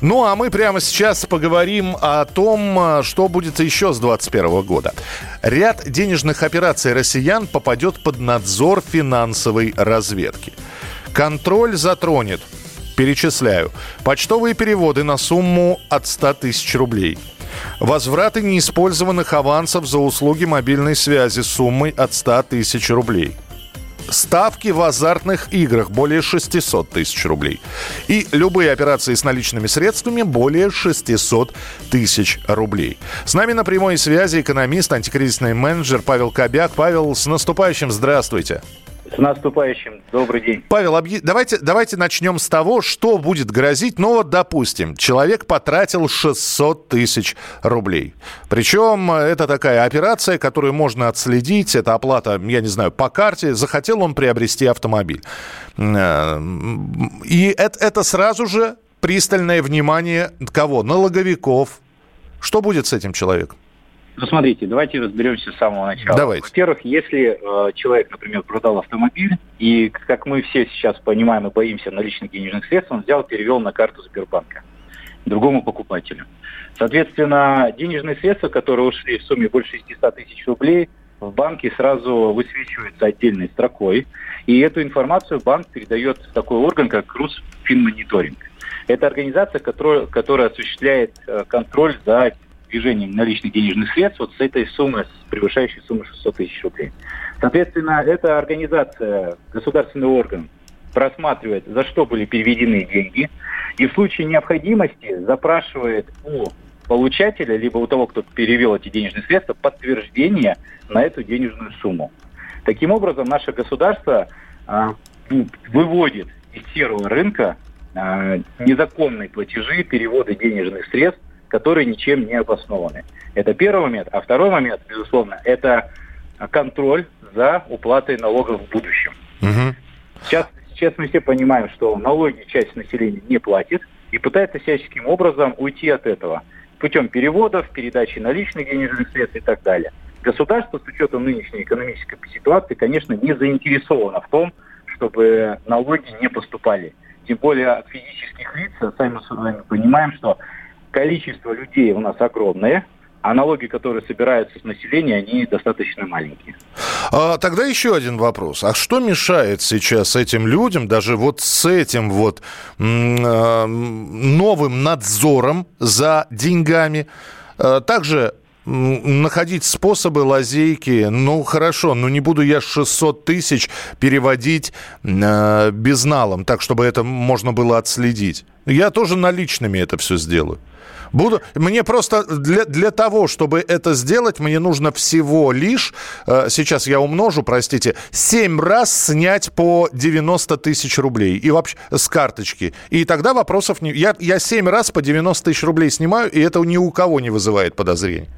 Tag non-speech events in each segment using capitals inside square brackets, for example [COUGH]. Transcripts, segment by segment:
Ну, а мы прямо сейчас поговорим о том, что будет еще с 2021 года. Ряд денежных операций россиян попадет под надзор финансовой разведки. Контроль затронет, перечисляю, почтовые переводы на сумму от 100 тысяч рублей. Возвраты неиспользованных авансов за услуги мобильной связи суммой от 100 тысяч рублей – Ставки в азартных играх более 600 тысяч рублей. И любые операции с наличными средствами более 600 тысяч рублей. С нами на прямой связи экономист, антикризисный менеджер Павел Кобяк. Павел, с наступающим здравствуйте. С наступающим. Добрый день. Павел, объ... давайте, давайте начнем с того, что будет грозить. Ну вот, допустим, человек потратил 600 тысяч рублей. Причем это такая операция, которую можно отследить. Это оплата, я не знаю, по карте. Захотел он приобрести автомобиль. Э, и это, это сразу же пристальное внимание кого? Налоговиков. Что будет с этим человеком? Ну, смотрите, давайте разберемся с самого начала. Давайте. Во-первых, если э, человек, например, продал автомобиль, и, как мы все сейчас понимаем и боимся наличных денежных средств, он взял, перевел на карту Сбербанка другому покупателю. Соответственно, денежные средства, которые ушли в сумме больше 600 тысяч рублей, в банке сразу высвечиваются отдельной строкой, и эту информацию банк передает в такой орган, как Русфинмониторинг. Это организация, которая, которая осуществляет э, контроль за движением наличных денежных средств вот с этой суммы, превышающей суммы 600 тысяч рублей. Соответственно, эта организация, государственный орган, просматривает, за что были переведены деньги, и в случае необходимости запрашивает у получателя, либо у того, кто перевел эти денежные средства, подтверждение на эту денежную сумму. Таким образом, наше государство а, выводит из серого рынка а, незаконные платежи, переводы денежных средств которые ничем не обоснованы. Это первый момент. А второй момент, безусловно, это контроль за уплатой налогов в будущем. Угу. Сейчас, сейчас мы все понимаем, что налоги часть населения не платит и пытается всяческим образом уйти от этого путем переводов, передачи наличных денежных средств и так далее. Государство с учетом нынешней экономической ситуации, конечно, не заинтересовано в том, чтобы налоги не поступали. Тем более от физических лиц, сами мы с вами понимаем, что количество людей у нас огромное, а налоги, которые собираются с населения, они достаточно маленькие. А, тогда еще один вопрос. А что мешает сейчас этим людям, даже вот с этим вот э, новым надзором за деньгами, э, также находить способы лазейки. Ну, хорошо, но не буду я 600 тысяч переводить э, безналом, так, чтобы это можно было отследить. Я тоже наличными это все сделаю. Буду, мне просто для, для того, чтобы это сделать, мне нужно всего лишь, э, сейчас я умножу, простите, 7 раз снять по 90 тысяч рублей. И вообще с карточки. И тогда вопросов не... Я, я 7 раз по 90 тысяч рублей снимаю, и это ни у кого не вызывает подозрений.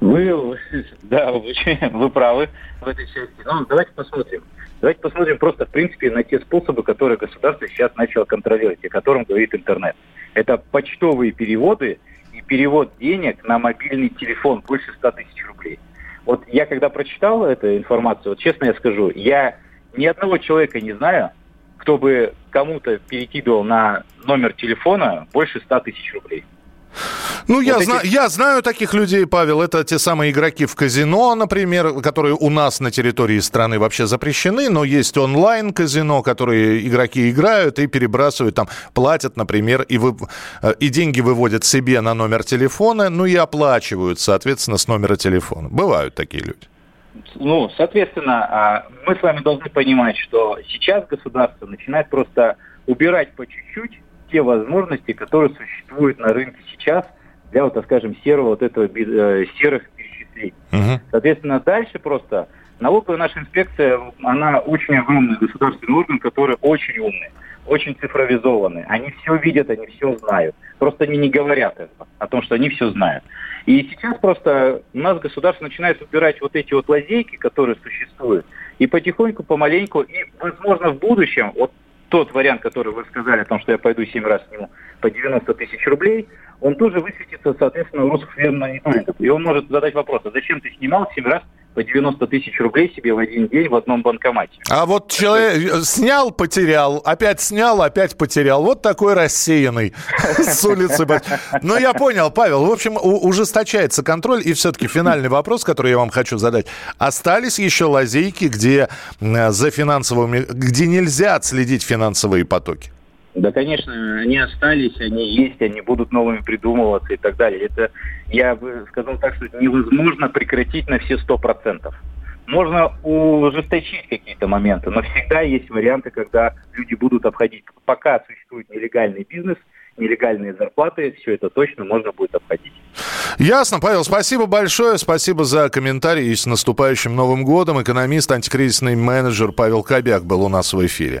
Вы, [LAUGHS] да, вы, [LAUGHS] вы правы в этой части. Ну, давайте посмотрим. Давайте посмотрим просто, в принципе, на те способы, которые государство сейчас начало контролировать, о котором говорит интернет. Это почтовые переводы и перевод денег на мобильный телефон больше 100 тысяч рублей. Вот я когда прочитал эту информацию, вот честно я скажу, я ни одного человека не знаю, кто бы кому-то перекидывал на номер телефона больше 100 тысяч рублей. Ну, вот я, эти... знаю, я знаю таких людей, Павел. Это те самые игроки в казино, например, которые у нас на территории страны вообще запрещены, но есть онлайн-казино, которые игроки играют и перебрасывают, там, платят, например, и, вы, э, и деньги выводят себе на номер телефона, ну и оплачивают, соответственно, с номера телефона. Бывают такие люди. Ну, соответственно, а, мы с вами должны понимать, что сейчас государство начинает просто убирать по чуть-чуть те возможности, которые существуют на рынке сейчас для, вот, так скажем, серого вот этого э, серых перечислений. Угу. Соответственно, дальше просто Налоговая наша инспекция, она очень огромный государственный орган, который очень умный, очень цифровизованный. Они все видят, они все знают. Просто они не говорят этого, о том, что они все знают. И сейчас просто у нас государство начинает убирать вот эти вот лазейки, которые существуют, и потихоньку, помаленьку, и, возможно, в будущем, вот тот вариант, который вы сказали о том, что я пойду 7 раз сниму по 90 тысяч рублей, он тоже высветится, соответственно, у Росфинмониторинга. И он может задать вопрос, а зачем ты снимал 7 раз по 90 тысяч рублей себе в один день в одном банкомате. А вот человек снял, потерял, опять снял, опять потерял. Вот такой рассеянный [LAUGHS] с улицы. Ну, я понял, Павел. В общем, ужесточается контроль. И все-таки финальный вопрос, который я вам хочу задать. Остались еще лазейки, где за финансовыми, где нельзя отследить финансовые потоки? Да, конечно, они остались, они есть, они будут новыми придумываться и так далее. Это, я бы сказал так, что невозможно прекратить на все сто процентов. Можно ужесточить какие-то моменты, но всегда есть варианты, когда люди будут обходить. Пока существует нелегальный бизнес, нелегальные зарплаты, все это точно можно будет обходить. Ясно, Павел, спасибо большое, спасибо за комментарий и с наступающим Новым годом. Экономист, антикризисный менеджер Павел Кобяк был у нас в эфире.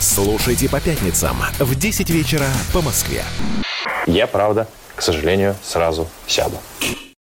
Слушайте по пятницам в 10 вечера по Москве. Я, правда, к сожалению, сразу сяду.